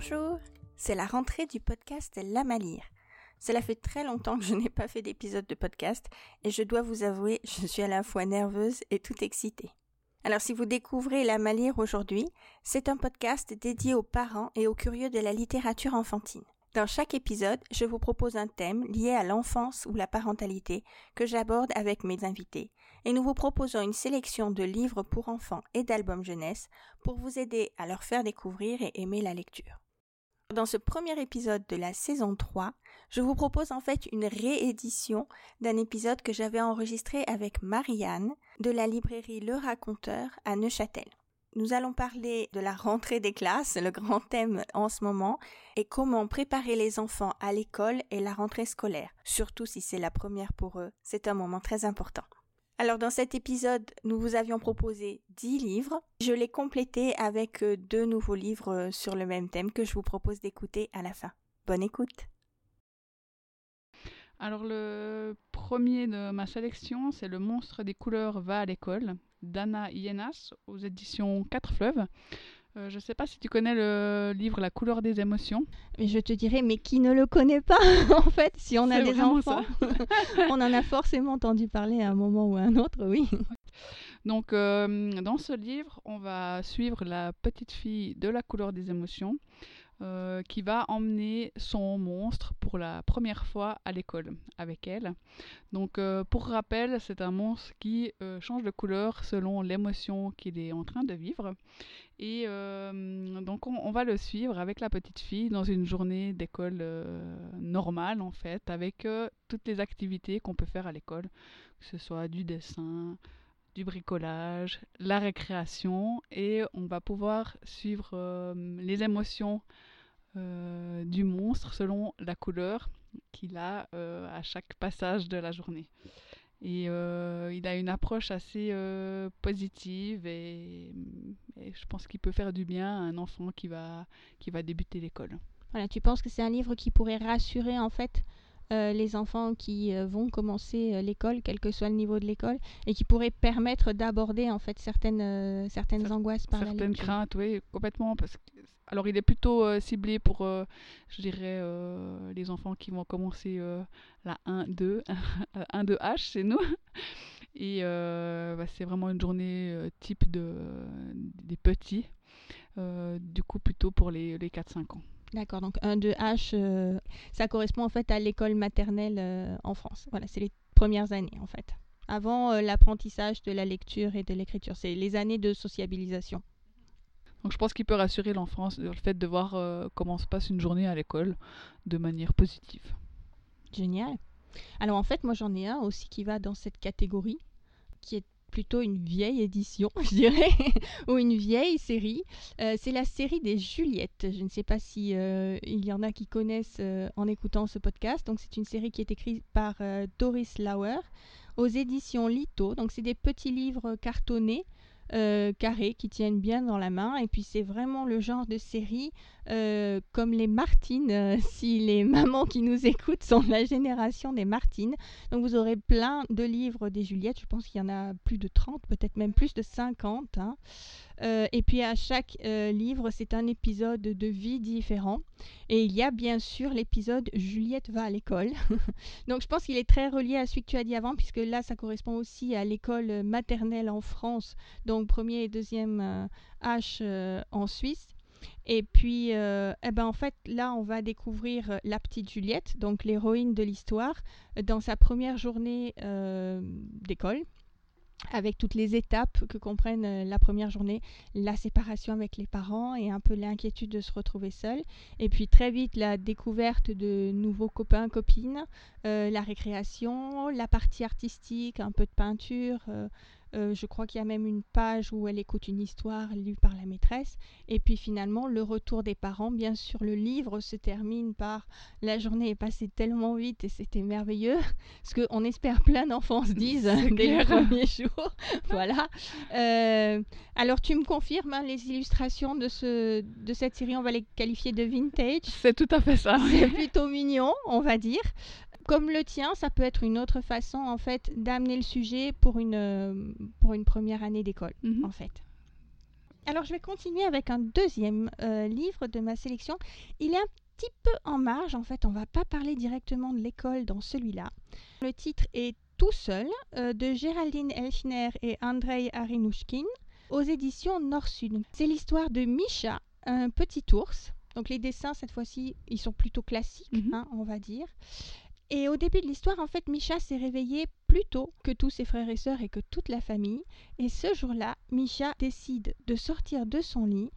Bonjour, c'est la rentrée du podcast La Malire. Cela fait très longtemps que je n'ai pas fait d'épisode de podcast et je dois vous avouer, je suis à la fois nerveuse et tout excitée. Alors si vous découvrez La Malire aujourd'hui, c'est un podcast dédié aux parents et aux curieux de la littérature enfantine. Dans chaque épisode, je vous propose un thème lié à l'enfance ou la parentalité que j'aborde avec mes invités, et nous vous proposons une sélection de livres pour enfants et d'albums jeunesse pour vous aider à leur faire découvrir et aimer la lecture. Dans ce premier épisode de la saison 3, je vous propose en fait une réédition d'un épisode que j'avais enregistré avec Marianne de la librairie Le Raconteur à Neuchâtel. Nous allons parler de la rentrée des classes, le grand thème en ce moment, et comment préparer les enfants à l'école et la rentrée scolaire, surtout si c'est la première pour eux. C'est un moment très important. Alors dans cet épisode, nous vous avions proposé 10 livres. Je l'ai complété avec euh, deux nouveaux livres euh, sur le même thème que je vous propose d'écouter à la fin. Bonne écoute. Alors le premier de ma sélection, c'est Le monstre des couleurs va à l'école d'Anna Ienas aux éditions Quatre Fleuves. Euh, je ne sais pas si tu connais le livre La couleur des émotions. Je te dirais, mais qui ne le connaît pas En fait, si on a des enfants, on en a forcément entendu parler à un moment ou à un autre, oui. Donc, euh, dans ce livre, on va suivre la petite fille de la couleur des émotions euh, qui va emmener son monstre pour la première fois à l'école avec elle. Donc euh, pour rappel, c'est un monstre qui euh, change de couleur selon l'émotion qu'il est en train de vivre. Et donc on, on, va le suivre avec la petite fille dans une journée d'école normale en fait, avec toutes les activités qu'on peut faire à l'école, que ce soit du dessin, du bricolage, la récréation et on va pouvoir suivre les émotions euh, du monstre selon la couleur qu'il a euh, à chaque passage de la journée. Et euh, il a une approche assez positive et, je pense qu'il peut faire du bien à un enfant qui va, qui va débuter l'école. Voilà, tu penses que c'est un livre qui pourrait rassurer en fait euh, les enfants qui euh, vont commencer euh, l'école, quel que soit le niveau de l'école, et qui pourrait permettre d'aborder en fait certaines, certaines angoisses par certaines la craintes, oui, complètement. Parce que, alors il est plutôt ciblé pour, je dirais, les enfants qui vont commencer la 1-2, 1-2H, c'est nous. Et bah, c'est vraiment une journée type de, des petits, du coup plutôt pour les, les 4-5 ans. D'accord, donc 1, 2, H, euh, ça correspond en fait à l'école maternelle euh, en France. Voilà, c'est les premières années en fait. Avant euh, l'apprentissage de la lecture et de l'écriture, c'est les années de sociabilisation. Donc je pense qu'il peut rassurer l'enfant le fait de voir comment se passe une journée à l'école de manière positive. Génial. Alors en fait, moi j'en ai un aussi qui va dans cette catégorie, qui est plutôt une vieille édition, je dirais, ou une vieille série. Euh, c'est la série des Juliettes. Je ne sais pas si euh, il y en a qui connaissent euh, en écoutant ce podcast. Donc c'est une série qui est écrite par Doris Lauer aux éditions Lito. Donc c'est des petits livres cartonnés carrés qui tiennent bien dans la main. Et puis c'est vraiment le genre de série euh, comme les Martines, euh, si les mamans qui nous écoutent sont la génération des Martines. Donc vous aurez plein de livres des Juliettes, je pense qu'il y en a plus de 30, peut-être même plus de 50. Hein. et puis à chaque livre, c'est un épisode de vie différent. Et il y a bien sûr l'épisode Juliette va à l'école. Donc je pense qu'il est très relié à celui que tu as dit avant, puisque là, ça correspond aussi à l'école maternelle en France, donc premier et deuxième H en Suisse. Et puis, euh, eh ben en fait, là, on va découvrir euh, la petite Juliette, donc l'héroïne de l'histoire, dans sa première journée euh, d'école avec toutes les étapes que comprennent la première journée, la séparation avec les parents et un peu l'inquiétude de se retrouver seule. Et puis très vite la découverte de nouveaux copains, copines, la récréation, la partie artistique, un peu de peinture, euh, je crois qu'il y a même une page où elle écoute une histoire lue par la maîtresse. Et puis finalement, le retour des parents. Bien sûr, le livre se termine par la journée est passée tellement vite et c'était merveilleux. Ce qu'on espère plein d'enfants se disent dès le premier jour. voilà. Euh, alors, tu me confirmes hein, les illustrations de, ce, de cette série, on va les qualifier de vintage. C'est tout à fait ça. C'est plutôt mignon, on va dire comme le tien, ça peut être une autre façon en fait d'amener le sujet pour une, euh, pour une première année d'école, mhm. en fait. Alors je vais continuer avec un deuxième euh, livre de ma sélection. Il est un petit peu en marge, en fait, on va pas parler directement de l'école dans celui-là. Le titre est Tout seul euh, de Géraldine Elchner et Andrei Arinouchkin aux éditions Nord-Sud. C'est l'histoire de Misha, un petit ours. Donc les dessins, cette fois-ci, ils sont plutôt classiques, Mhm. hein, on va dire. Et au début de l'histoire, en fait, Misha s'est réveillé plus tôt que tous ses frères et sœurs et que toute la famille. Et ce jour-là, Misha décide de sortir de son lit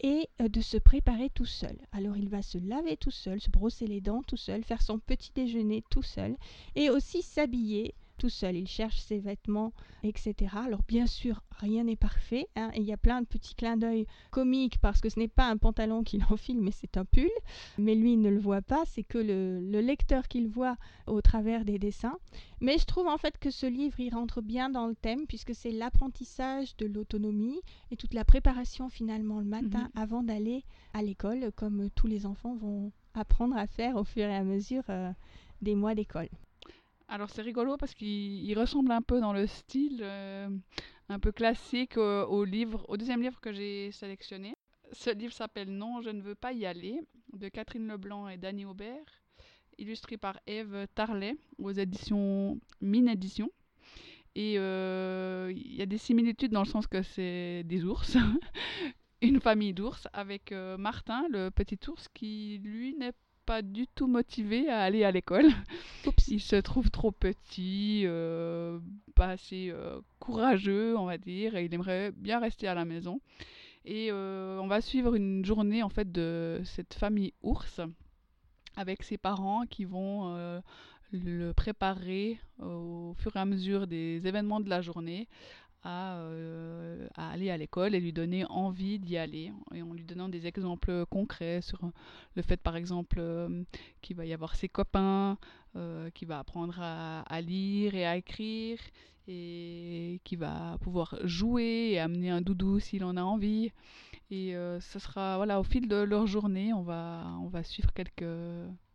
et euh, de se préparer tout seul. Alors il va se laver tout seul, se brosser les dents tout seul, faire son petit déjeuner tout seul et aussi s'habiller tout seul. Il cherche ses vêtements, etc. Alors bien sûr, rien n'est parfait. hein, et il y a plein de petits clins d'œil comiques parce que ce n'est pas un pantalon qu'il enfile, mais c'est un pull. Mais lui, il ne le voit pas, c'est que le, le lecteur qui le voit au travers des dessins. Mais je trouve en fait que ce livre, il rentre bien dans le thème puisque c'est l'apprentissage de l'autonomie et toute la préparation finalement le matin avant d'aller à l'école, comme tous les enfants vont apprendre à faire au fur et à mesure euh, des mois d'école. Alors c'est rigolo parce qu'il il ressemble un peu dans le style euh, un peu classique au, livre, au deuxième livre que j'ai sélectionné. Ce livre s'appelle Non, je ne veux pas y aller de Catherine Leblanc et Dany Aubert, illustré par Eve Tarlet aux éditions Mine Édition. Et euh, il y a des similitudes dans le sens que c'est des ours, une famille d'ours avec euh, Martin, le petit ours, qui lui n'est pas du tout motivé à aller à l'école. Il se trouve trop petit, euh, pas assez euh, courageux, on va dire, et il aimerait bien rester à la maison. Et euh, on va suivre une journée en fait de cette famille ours avec ses parents qui vont le préparer au fur et à mesure des événements de la journée à, euh, à aller à l'école et lui donner envie d'y aller et en lui donnant des exemples concrets sur le fait par exemple euh, qu'il va y avoir ses copains, euh, qu'il va apprendre à, lire et à écrire et qu'il va pouvoir jouer et amener un doudou s'il en a envie. Et ce sera voilà au fil de leur journée, on va on va suivre quelques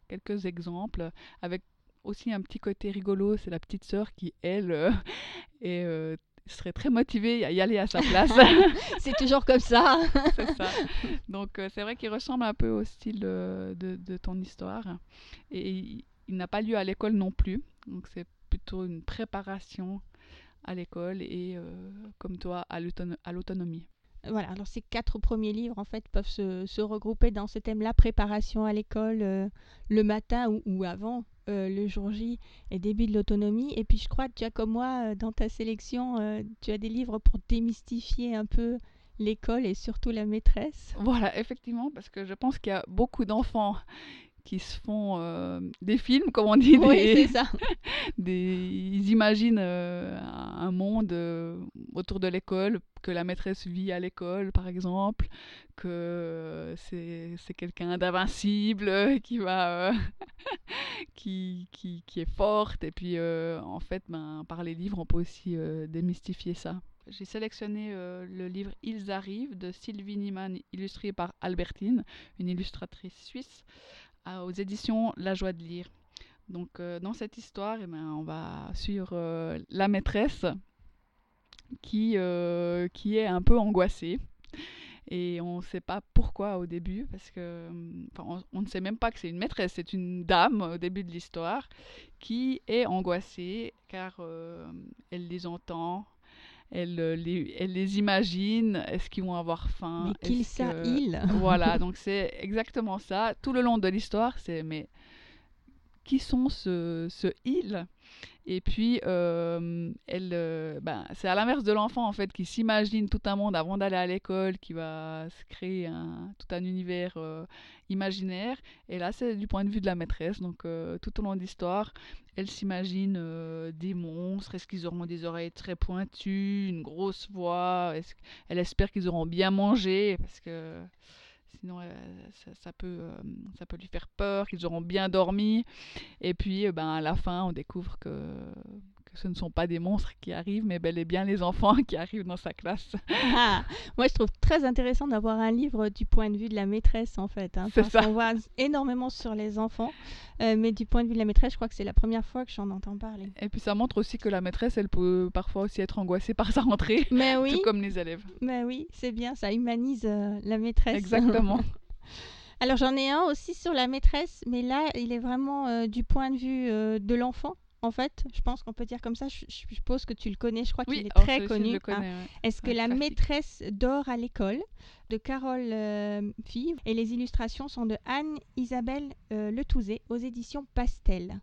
quelques exemples avec aussi un petit côté rigolo, c'est la petite sœur qui elle est euh, serait très motivée à y aller à sa place. c'est toujours comme ça. Donc euh, c'est vrai qu'il ressemble un peu au style de, de ton histoire. Et il, il n'a pas lieu à l'école non plus. Donc c'est plutôt une préparation à l'école et euh, comme toi à l'autono- à l'autonomie. Voilà, alors ces quatre premiers livres en fait peuvent se, se regrouper dans ce thème-là, préparation à l'école euh, le matin ou, ou avant euh, le jour J et début de l'autonomie. Et puis je crois tu as comme moi euh, dans ta sélection, euh, tu as des livres pour démystifier un peu l'école et surtout la maîtresse. Voilà, effectivement, parce que je pense qu'il y a beaucoup d'enfants qui se font euh, des films, comme on dit, Oui, des- c'est ça. des- ils imaginent euh, un monde euh, autour de l'école, que la maîtresse vit à l'école, par exemple, que c'est quelqu'un d'invincible qui va qui, qui, qui est forte. Et puis, en fait, ben, par les livres, on peut aussi démystifier ça. J'ai sélectionné euh, le livre Ils arrivent de Sylvie Niemann, illustré par Albertine, une illustratrice suisse, aux éditions La Joie de lire. Donc, euh, dans cette histoire, eh ben, on va suivre euh, la maîtresse qui, euh, qui est un peu angoissée. Et on ne sait pas pourquoi au début, parce que on, on ne sait même pas que c'est une maîtresse, c'est une dame au début de l'histoire qui est angoissée car elle les entend, elle, euh, les, elle les imagine, est-ce qu'ils vont avoir faim Mais qu'il est-ce ça, que- il. voilà, donc c'est exactement ça. Tout le long de l'histoire, c'est mais qui sont ce, ce il? Et puis, euh, elle, euh, ben, c'est à l'inverse de l'enfant en fait qui s'imagine tout un monde avant d'aller à l'école, qui va se créer tout un univers euh, imaginaire. Et là, c'est du point de vue de la maîtresse. Donc, tout au long de l'histoire, elle s'imagine des monstres. Est-ce qu'ils auront des oreilles très pointues, une grosse voix? Elle espère qu'ils auront bien mangé? Parce que sinon euh, ça, ça peut, euh, ça peut lui faire peur, qu'ils auront bien dormi. Et puis euh, ben, à la fin, on découvre que, que ce ne sont pas des monstres qui arrivent, mais bel et bien les enfants qui arrivent dans sa classe. Ah, moi, je trouve très intéressant d'avoir un livre du point de vue de la maîtresse, en fait. Hein, C'est parce ça. qu'on voit énormément sur les enfants, euh, mais du point de vue de la maîtresse, je crois que c'est la première fois que j'en entends parler. Et puis ça montre aussi que la maîtresse, elle peut parfois aussi être angoissée par sa rentrée, Mais oui, tout comme les élèves. mais oui, c'est bien, ça humanise euh, la maîtresse. Exactement. Alors j'en ai un aussi sur la maîtresse, mais là il est vraiment euh, du point de vue euh, de l'enfant. En fait, je pense qu'on peut dire comme ça. Je, je suppose que tu le connais. Je crois qu'il est alors très connu. hein. ouais. Est-ce que la maîtresse dort à l'école de Carole euh, Fille et les illustrations sont de Anne-Isabelle euh, Letouzé aux éditions Pastel.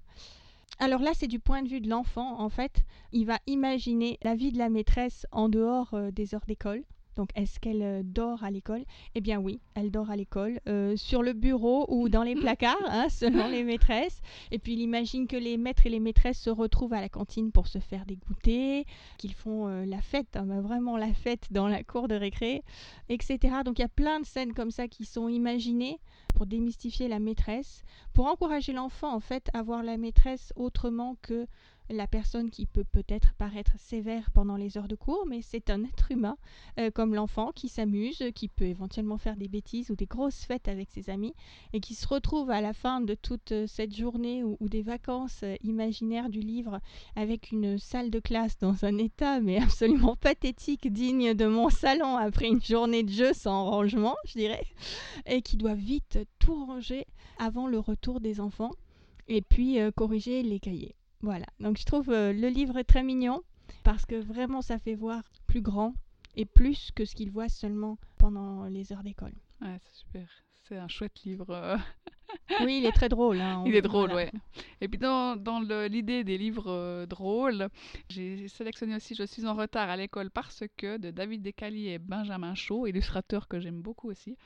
Alors là, c'est du point de vue de l'enfant. En fait, il va imaginer la vie de la maîtresse en dehors euh, des heures d'école. Donc, est-ce qu'elle euh, dort à l'école? Eh bien oui, elle dort à l'école, euh, sur le bureau ou dans les placards, hein, selon les maîtresses. Et puis, il imagine que les maîtres et les maîtresses se retrouvent à la cantine pour se faire des goûters, qu'ils font euh, la fête, hein, bah, vraiment la fête dans la cour de récré, etc. Donc, il y a plein de scènes comme ça qui sont imaginées pour démystifier la maîtresse, pour encourager l'enfant, en fait, à voir la maîtresse autrement que la personne qui peut peut-être paraître sévère pendant les heures de cours, mais c'est un être humain euh, comme l'enfant qui s'amuse, qui peut éventuellement faire des bêtises ou des grosses fêtes avec ses amis et qui se retrouve à la fin de toute euh, cette journée ou, des vacances euh, imaginaires du livre avec une salle de classe dans un état mais absolument pathétique, digne de mon salon après une journée de jeu sans rangement, je dirais, et qui doit vite tout ranger avant le retour des enfants et puis corriger les cahiers. Voilà, donc je trouve euh, le livre très mignon parce que vraiment ça fait voir plus grand et plus que ce qu'il voit seulement pendant les heures d'école. Ouais, c'est super. C'est un chouette livre. euh, Oui, il est très drôle. hein, Il est drôle, voilà. ouais. Et puis dans, dans l'idée des livres euh, drôles, j'ai sélectionné aussi Je suis en retard à l'école parce que de David Descaliers et Benjamin Chaud, illustrateur que j'aime beaucoup aussi,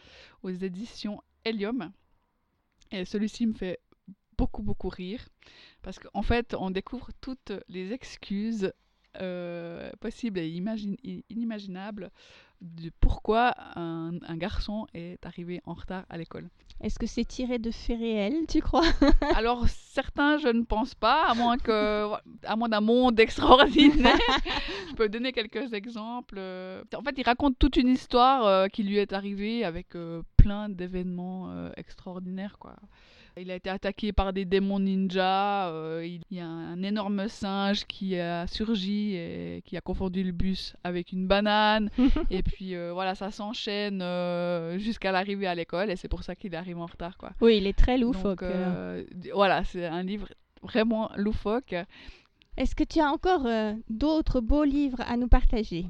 aux éditions Helium. Et celui-ci me fait beaucoup, beaucoup rire parce qu'en fait, on découvre toutes les excuses euh, possibles et inimaginables de pourquoi un, un garçon est arrivé en retard à l'école. Est-ce que c'est tiré de faits réels, tu crois? Alors certains, je ne pense pas, à moins que, à moins d'un monde extraordinaire. je peux donner quelques exemples. Euh, En fait, il raconte toute une histoire euh, qui lui est arrivée avec euh, plein d'événements euh, extraordinaires, quoi. Il a été attaqué par des démons ninjas. euh, il y a un énorme singe qui a surgi et qui a confondu le bus avec une banane. et puis euh, voilà, ça s'enchaîne euh, jusqu'à l'arrivée à l'école et c'est pour ça qu'il arrive en retard, quoi. Oui, il est très loufoque. Donc, voilà, c'est un livre vraiment loufoque. Est-ce que tu as encore d'autres beaux livres à nous partager?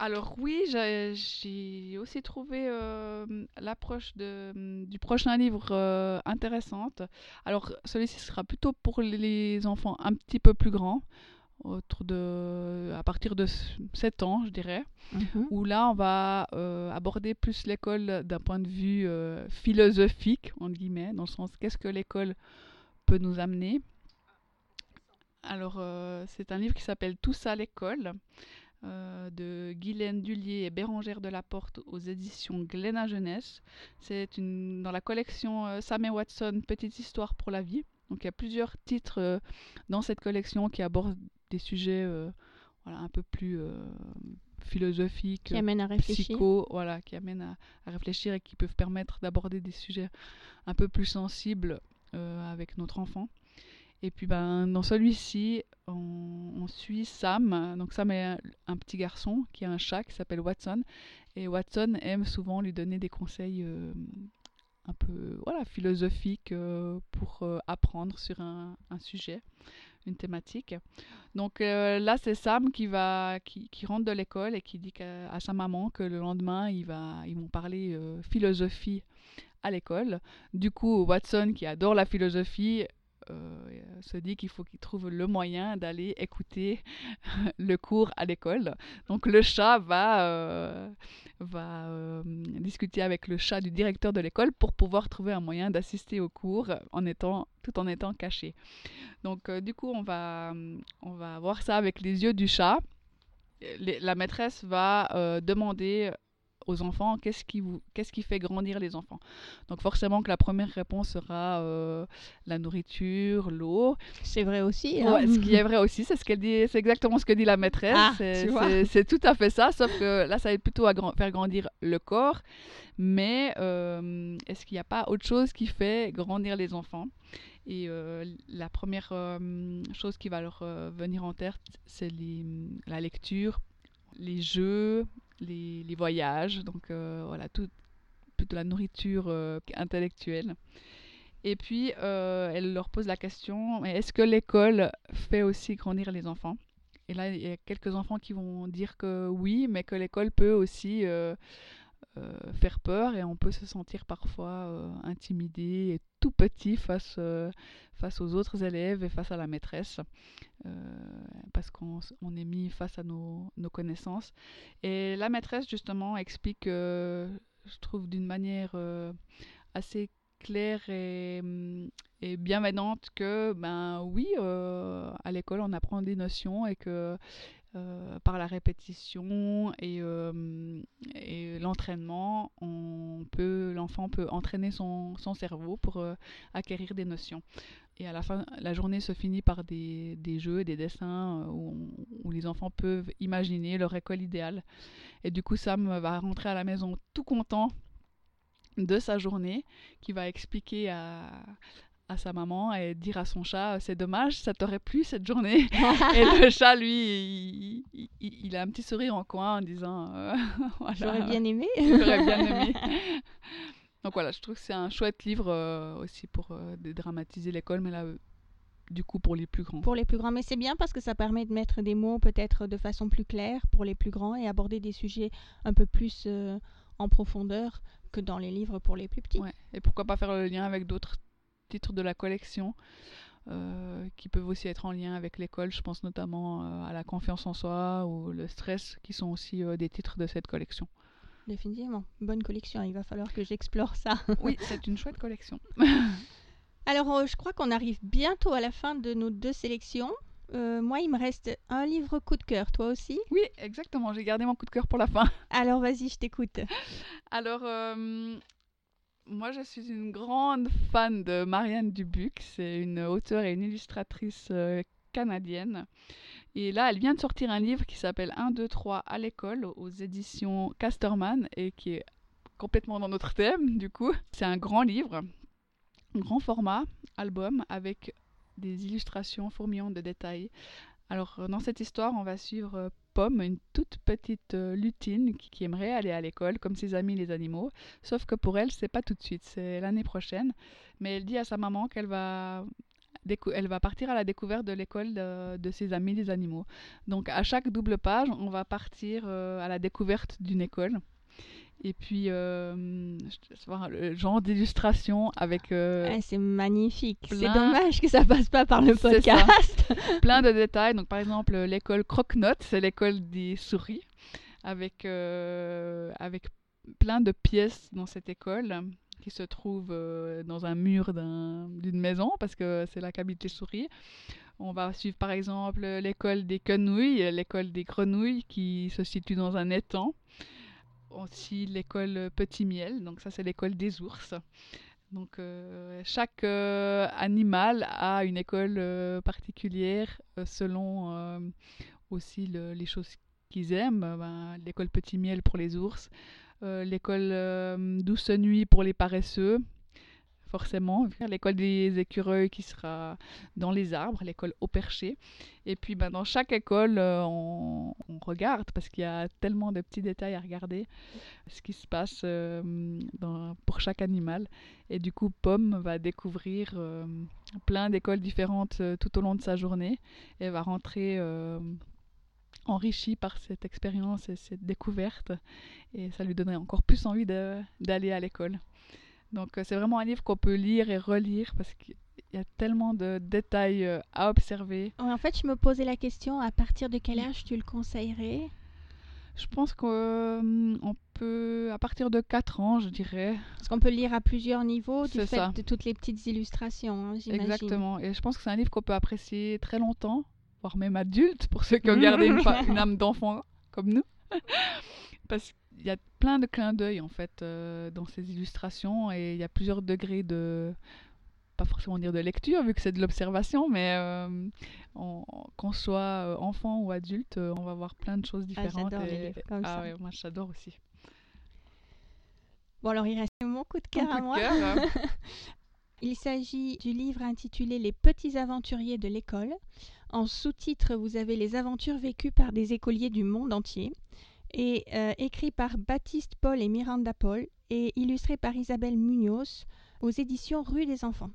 Alors oui, j'ai aussi trouvé euh, l'approche du prochain livre euh, intéressante. Alors celui-ci sera plutôt pour les enfants un petit peu plus grands, autour de, à partir de 7 ans, je dirais. Mhm. où là, on va euh, aborder plus l'école d'un point de vue philosophique, entre guillemets, dans le sens qu'est-ce que l'école peut nous amener. Alors, c'est un livre qui s'appelle Tous à l'école, euh, de Guylaine Dullier et Bérangère de la Porte aux éditions Glénat Jeunesse. C'est une, dans la collection euh, Sam et Watson, Petite histoire pour la vie. Donc, il y a plusieurs titres euh, dans cette collection qui abordent des sujets euh, voilà, un peu plus philosophiques, Qui amène à réfléchir. psycho, voilà, qui amènent à, à réfléchir et qui peuvent permettre d'aborder des sujets un peu plus sensibles avec notre enfant. Et puis ben, dans celui-ci, on, on suit Sam. Donc Sam est un, petit garçon qui a un chat qui s'appelle Watson. Et Watson aime souvent lui donner des conseils euh, un peu voilà, philosophiques euh, pour euh, apprendre sur un, sujet, une thématique. Donc là, c'est Sam qui, va, qui, rentre de l'école et qui dit à sa maman que le lendemain, il va, ils vont parler philosophie à l'école. Du coup, Watson, qui adore la philosophie, se dit qu'il faut qu'il trouve le moyen d'aller écouter le cours à l'école. Donc le chat va, euh, va euh, discuter avec le chat du directeur de l'école pour pouvoir trouver un moyen d'assister au cours en étant, tout en étant caché. Donc euh, du coup, on va, on va voir ça avec les yeux du chat. La maîtresse va euh, demander aux enfants, qu'est-ce qui, vous, qu'est-ce qui fait grandir les enfants? Donc forcément que la première réponse sera euh, la nourriture, l'eau. C'est vrai aussi. hein. Ouais, ce qui est vrai aussi, c'est ce qu'elle dit, c'est exactement ce que dit la maîtresse. Ah, c'est, tout à fait ça, sauf que là, ça va être plutôt à faire grandir le corps. Mais euh, est-ce qu'il n'y a pas autre chose qui fait grandir les enfants? Et euh, la première euh, chose qui va leur euh, venir en tête, c'est la lecture, les jeux, les, voyages, donc euh, voilà, tout, plutôt la nourriture euh, intellectuelle. Et puis, euh, elle leur pose la question, est-ce que l'école fait aussi grandir les enfants? Et là, il y a quelques enfants qui vont dire que oui, mais que l'école peut aussi faire peur et on peut se sentir parfois euh, intimidé et tout petit face, euh, face aux autres élèves et face à la maîtresse, euh, parce qu'on on est mis face à nos, nos connaissances. Et la maîtresse, justement, explique, euh, je trouve, d'une manière euh, assez claire et, hum, et bienveillante que, ben oui, euh, à l'école, on apprend des notions et que euh, par la répétition et, euh, l'entraînement, l'enfant peut entraîner son, cerveau pour euh, acquérir des notions. Et à la fin, la journée se finit par des, jeux, des dessins où, où les enfants peuvent imaginer leur école idéale. Et du coup, Sam va rentrer à la maison tout content de sa journée, qui va expliquer à, à sa maman et dire à son chat c'est dommage, ça t'aurait plu cette journée. et le chat, lui, il, il- il- il a un petit sourire en coin en disant euh, voilà, J'aurais bien aimé. J'aurais bien aimé. Donc voilà, je trouve que c'est un chouette livre euh, aussi pour euh, dédramatiser l'école, mais là, euh, du coup, pour les plus grands. Pour les plus grands, mais c'est bien parce que ça permet de mettre des mots peut-être de façon plus claire pour les plus grands et aborder des sujets un peu plus en profondeur que dans les livres pour les plus petits. Ouais. Et pourquoi pas faire le lien avec d'autres titres de la collection euh, qui peuvent aussi être en lien avec l'école. Je pense notamment euh, à la confiance en soi ou le stress, qui sont aussi euh, des titres de cette collection. Définitivement. Bonne collection, il va falloir que j'explore ça. Oui, c'est une chouette collection. Alors, je crois qu'on arrive bientôt à la fin de nos deux sélections. Moi, il me reste un livre coup de cœur, toi aussi? Oui, exactement. J'ai gardé mon coup de cœur pour la fin. Alors, vas-y, je t'écoute. Alors, moi, je suis une grande fan de Marianne Dubuc. C'est une auteure et une illustratrice euh, canadienne. Et là, elle vient de sortir un livre qui s'appelle 1, 2, 3 à l'école aux éditions Casterman et qui est complètement dans notre thème, du coup. C'est un grand livre, un grand format, album, avec des illustrations fourmillantes de détails. Alors, euh, dans cette histoire, on va suivre euh, Pomme, une toute petite euh, lutine qui, aimerait aller à l'école comme ses amis les animaux. Sauf que pour elle, c'est pas tout de suite, c'est l'année prochaine. Mais elle dit à sa maman qu'elle va, elle va partir à la découverte de l'école de, ses amis les animaux. Donc, à chaque double page, on va partir euh, à la découverte d'une école. Et puis, euh, le genre d'illustration avec euh, Ah, c'est magnifique. C'est dommage que ça passe pas par le podcast. plein de détails. Donc, par exemple, l'école Croque-Note, c'est l'école des souris, avec, euh, avec plein de pièces dans cette école qui se trouvent euh, dans un mur d'un- d'une maison, parce que c'est là qu'habitent les souris. On va suivre, par exemple, l'école des quenouilles, l'école des grenouilles, qui se situe dans un étang. Aussi l'école Petit Miel, donc ça c'est l'école des ours. Donc euh, chaque euh, animal a une école euh, particulière selon aussi le- les choses qu'ils aiment. Ben, l'école Petit Miel pour les ours, l'école Douce Nuit pour les paresseux, forcément. L'école des écureuils qui sera dans les arbres, l'école au perché. Et puis ben, dans chaque école, euh, on, regarde parce qu'il y a tellement de petits détails à regarder ce qui se passe euh, pour chaque animal. Et du coup, Pomme va découvrir euh, plein d'écoles différentes tout au long de sa journée et va rentrer euh, enrichie par cette expérience et cette découverte. Et ça lui donnerait encore plus envie d'aller à l'école. Donc euh, c'est vraiment un livre qu'on peut lire et relire parce qu'il y a tellement de détails euh, à observer. En fait, je me posais la question à partir de quel âge tu le conseillerais? Je pense qu'on peut, à partir de 4 ans, je dirais, Parce qu'on peut lire à plusieurs niveaux du fait ça. de toutes les petites illustrations, hein, j'imagine. Exactement. Et je pense que c'est un livre qu'on peut apprécier très longtemps, voire même adulte, pour ceux qui ont gardé une âme d'enfant comme nous. Parce il y a plein de clins d'œil en fait euh, dans ces illustrations et il y a plusieurs degrés de pas forcément dire de lecture vu que c'est de l'observation mais euh, qu'on soit euh, enfant ou adulte on va voir plein de choses ah, différentes ah, les livres comme ah ouais moi j'adore aussi. Bon alors il reste mon coup de cœur à moi. hein. il s'agit du livre intitulé Les petits aventuriers de l'école. En sous-titre vous avez les aventures vécues par des écoliers du monde entier et euh, écrit par Baptiste Paul et Miranda Paul et illustré par Isabelle Munoz aux éditions Rue des Enfants.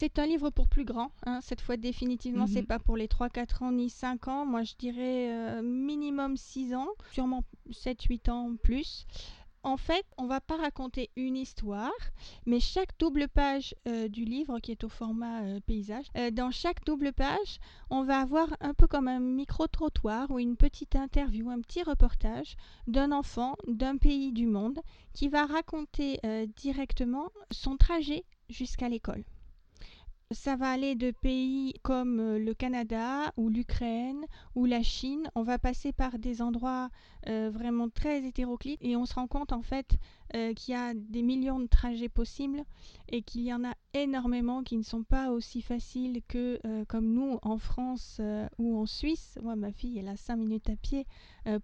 C'est un livre pour plus grands. Hein. Cette fois, définitivement, c'est mhm. pas pour les 3, 4 ans ni 5 ans. Moi, je dirais euh, minimum 6 ans, sûrement 7, 8 ans plus en fait, on va pas raconter une histoire, mais chaque double page euh, du livre, qui est au format euh, paysage, euh, dans chaque double page, on va avoir un peu comme un micro-trottoir ou une petite interview, un petit reportage d'un enfant d'un pays du monde qui va raconter directement son trajet jusqu'à l'école. Ça va aller de pays comme euh, le Canada ou l'Ukraine ou la Chine. On va passer par des endroits euh, vraiment très hétéroclites et on se rend compte en fait euh, qu'il y a des millions de trajets possibles et qu'il y en a énormément qui ne sont pas aussi faciles que comme nous en France ou en Suisse. Moi, ma fille, elle a 5 minutes à pied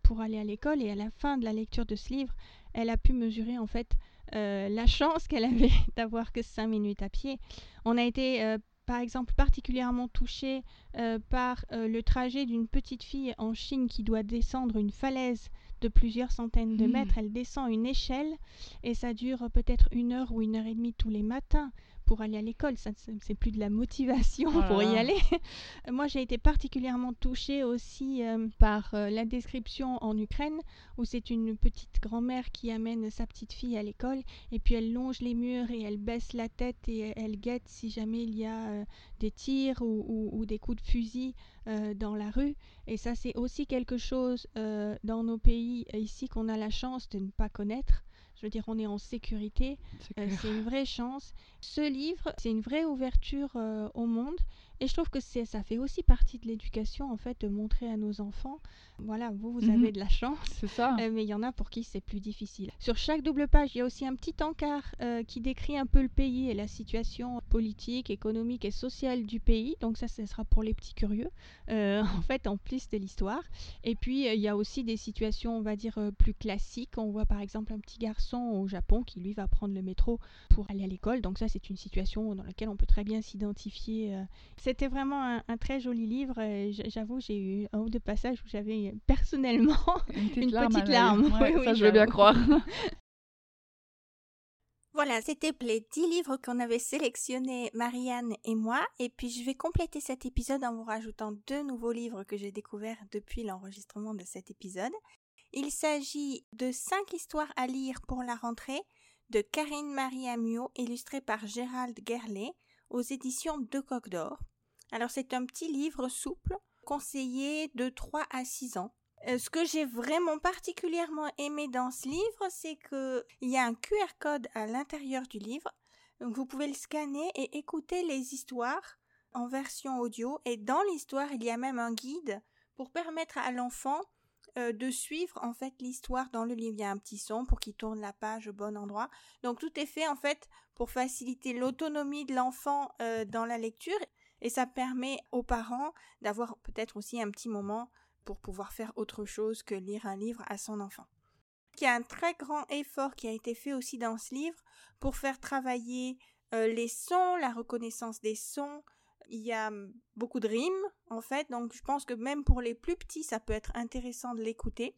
pour aller à l'école et à la fin de la lecture de ce livre, elle a pu mesurer en fait euh, la chance qu'elle avait d'avoir que 5 minutes à pied. On a été euh, par exemple particulièrement touché euh, par le trajet d'une petite fille en Chine qui doit descendre une falaise de plusieurs centaines de hmm. mètres. Elle descend une échelle et ça dure peut-être une heure ou une heure et demie tous les matins pour aller à l'école. Ça, c'est plus de la motivation oh pour y aller. Moi, j'ai été particulièrement touchée aussi euh, par euh, la description en Ukraine, où c'est une petite grand-mère qui amène sa petite fille à l'école, et puis elle longe les murs et elle baisse la tête et elle guette si jamais il y a euh, des tirs ou, des coups de fusil dans la rue. Et ça, c'est aussi quelque chose dans nos pays ici qu'on a la chance de ne pas connaître. Je veux dire, on est en sécurité. C'est euh, une vraie chance. Ce livre, c'est une vraie ouverture euh, au monde. Et je trouve que ça fait aussi partie de l'éducation, en fait, de montrer à nos enfants, voilà, vous, vous avez mhm. de la chance. C'est ça. Euh, mais il y en a pour qui c'est plus difficile. Sur chaque double page, il y a aussi un petit encart qui décrit un peu le pays et la situation politique, économique et sociale du pays. Donc ça, ce sera pour les petits curieux, en fait, en plus de l'histoire. Et puis, il y a aussi des situations, on va dire, plus classiques. On voit par exemple un petit garçon au Japon qui lui va prendre le métro pour aller à l'école. Donc ça c'est une situation dans laquelle on peut très bien s'identifier. Euh. C'était vraiment un, très joli livre. J'avoue j'ai eu un ou deux passages où j'avais personnellement une petite larme. ça je veux bien croire. Voilà, c'était les 10 livres qu'on avait sélectionnés, Marianne et moi. Et puis je vais compléter cet épisode en vous rajoutant deux nouveaux livres que j'ai découverts depuis l'enregistrement de cet épisode. Il s'agit de cinq histoires à lire pour la rentrée de Karine Marie Amiot, illustré par Gérald Gerlet, aux éditions De Coq d'Or. Alors c'est un petit livre souple, conseillé de 3 à 6 ans. Euh, ce que j'ai vraiment particulièrement aimé dans ce livre, c'est qu'il y a un QR code à l'intérieur du livre. Donc vous pouvez le scanner et écouter les histoires en version audio. Et dans l'histoire, il y a même un guide pour permettre à l'enfant euh, de suivre en fait l'histoire dans le livre. Il y a un petit son pour qu'il tourne la page au bon endroit. Donc tout est fait en fait pour faciliter l'autonomie de l'enfant euh, dans la lecture et ça permet aux parents d'avoir peut-être aussi un petit moment pour pouvoir faire autre chose que lire un livre à son enfant. Il y a un très grand effort qui a été fait aussi dans ce livre pour faire travailler euh, les sons, la reconnaissance des sons, il y a beaucoup de rimes, en fait, donc je pense que même pour les plus petits, ça peut être intéressant de l'écouter.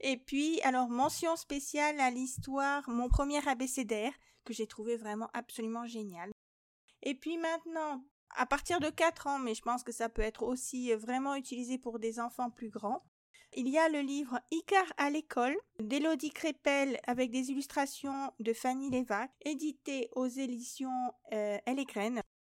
Et puis, alors, mention spéciale à l'histoire, mon premier abécédaire, que j'ai trouvé vraiment absolument génial. Et puis maintenant, à partir de 4 ans, mais je pense que ça peut être aussi vraiment utilisé pour des enfants plus grands, il y a le livre Icar à l'école d'Élodie Crépel avec des illustrations de Fanny Lévac, édité aux éditions euh, Elle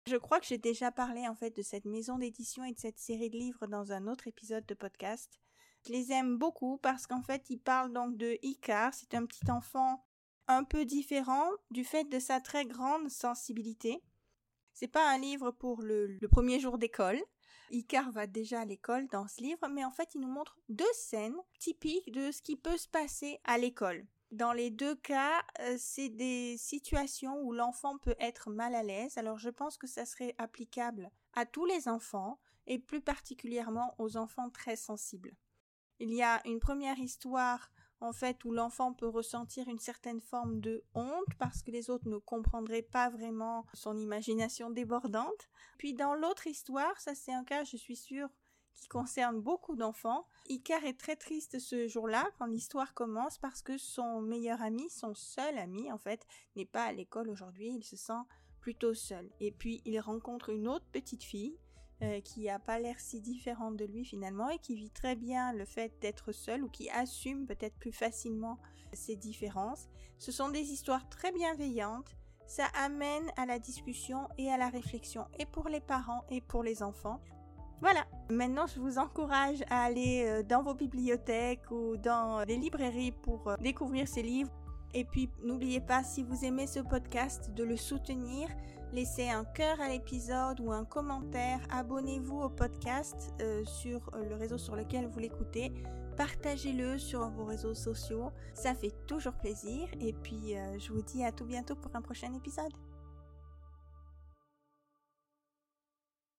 je crois que j'ai déjà parlé en fait de cette maison d'édition et de cette série de livres dans un autre épisode de podcast. Je les aime beaucoup parce qu'en fait ils parlent donc de Icar, c'est un petit enfant un peu différent du fait de sa très grande sensibilité. C'est pas un livre pour le, premier jour d'école. Icar va déjà à l'école dans ce livre, mais en fait, il nous montre deux scènes typiques de ce qui peut se passer à l'école. Dans les deux cas, euh, c'est des situations où l'enfant peut être mal à l'aise. Alors je pense que ça serait applicable à tous les enfants et plus particulièrement aux enfants très sensibles. Il y a une première histoire en fait où l'enfant peut ressentir une certaine forme de honte parce que les autres ne comprendraient pas vraiment son imagination débordante. Puis dans l'autre histoire, ça c'est un cas, je suis sûre, qui concerne beaucoup d'enfants. Icar est très triste ce jour-là quand l'histoire commence parce que son meilleur ami, son seul ami en fait, n'est pas à l'école aujourd'hui, il se sent plutôt seul. Et puis il rencontre une autre petite fille euh, qui a pas l'air si différente de lui finalement et qui vit très bien le fait d'être seul ou qui assume peut-être plus facilement ses différences. Ce sont des histoires très bienveillantes. Ça amène à la discussion et à la réflexion et pour les parents et pour les enfants. Voilà, maintenant je vous encourage à aller euh, dans vos bibliothèques ou dans les librairies pour euh, découvrir ces livres. Et puis n'oubliez pas, si vous aimez ce podcast, de le soutenir. Laissez un cœur à l'épisode ou un commentaire. Abonnez-vous au podcast euh, sur euh, le réseau sur lequel vous l'écoutez. Partagez-le sur vos réseaux sociaux. Ça fait toujours plaisir. Et puis euh, je vous dis à tout bientôt pour un prochain épisode.